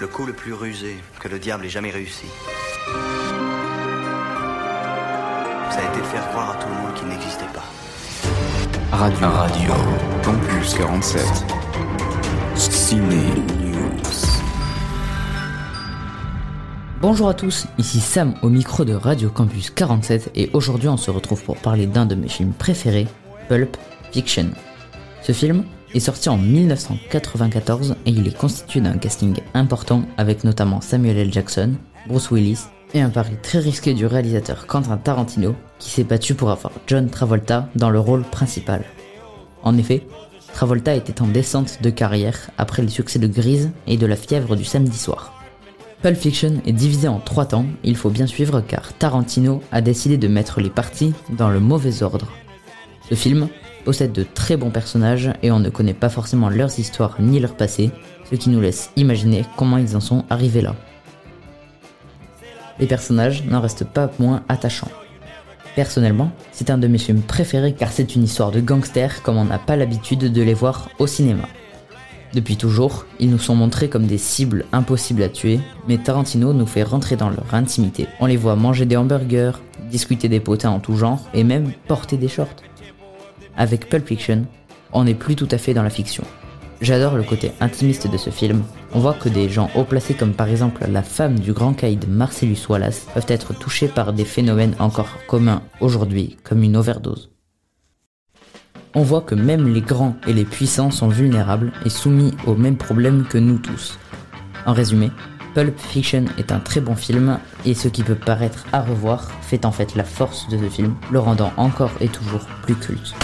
Le coup le plus rusé que le diable ait jamais réussi. Ça a été de faire croire à tout le monde qu'il n'existait pas. Radio. Radio. Campus 47. Ciné News. Bonjour à tous, ici Sam au micro de Radio Campus 47 et aujourd'hui on se retrouve pour parler d'un de mes films préférés, Pulp Fiction. Ce film est sorti en 1994 et il est constitué d'un casting important avec notamment Samuel L. Jackson, Bruce Willis et un pari très risqué du réalisateur Quentin Tarantino qui s'est battu pour avoir John Travolta dans le rôle principal. En effet, Travolta était en descente de carrière après le succès de Grise et de La fièvre du samedi soir. Pulp Fiction est divisé en trois temps, il faut bien suivre car Tarantino a décidé de mettre les parties dans le mauvais ordre. Ce film possède de très bons personnages et on ne connaît pas forcément leurs histoires ni leur passé, ce qui nous laisse imaginer comment ils en sont arrivés là. Les personnages n'en restent pas moins attachants. Personnellement, c'est un de mes films préférés car c'est une histoire de gangsters comme on n'a pas l'habitude de les voir au cinéma. Depuis toujours, ils nous sont montrés comme des cibles impossibles à tuer, mais Tarantino nous fait rentrer dans leur intimité. On les voit manger des hamburgers, discuter des potins en tout genre, et même porter des shorts. Avec Pulp Fiction, on n'est plus tout à fait dans la fiction. J'adore le côté intimiste de ce film. On voit que des gens haut placés comme par exemple la femme du grand caïd Marcellus Wallace peuvent être touchés par des phénomènes encore communs aujourd'hui, comme une overdose on voit que même les grands et les puissants sont vulnérables et soumis aux mêmes problèmes que nous tous. En résumé, Pulp Fiction est un très bon film et ce qui peut paraître à revoir fait en fait la force de ce film, le rendant encore et toujours plus culte.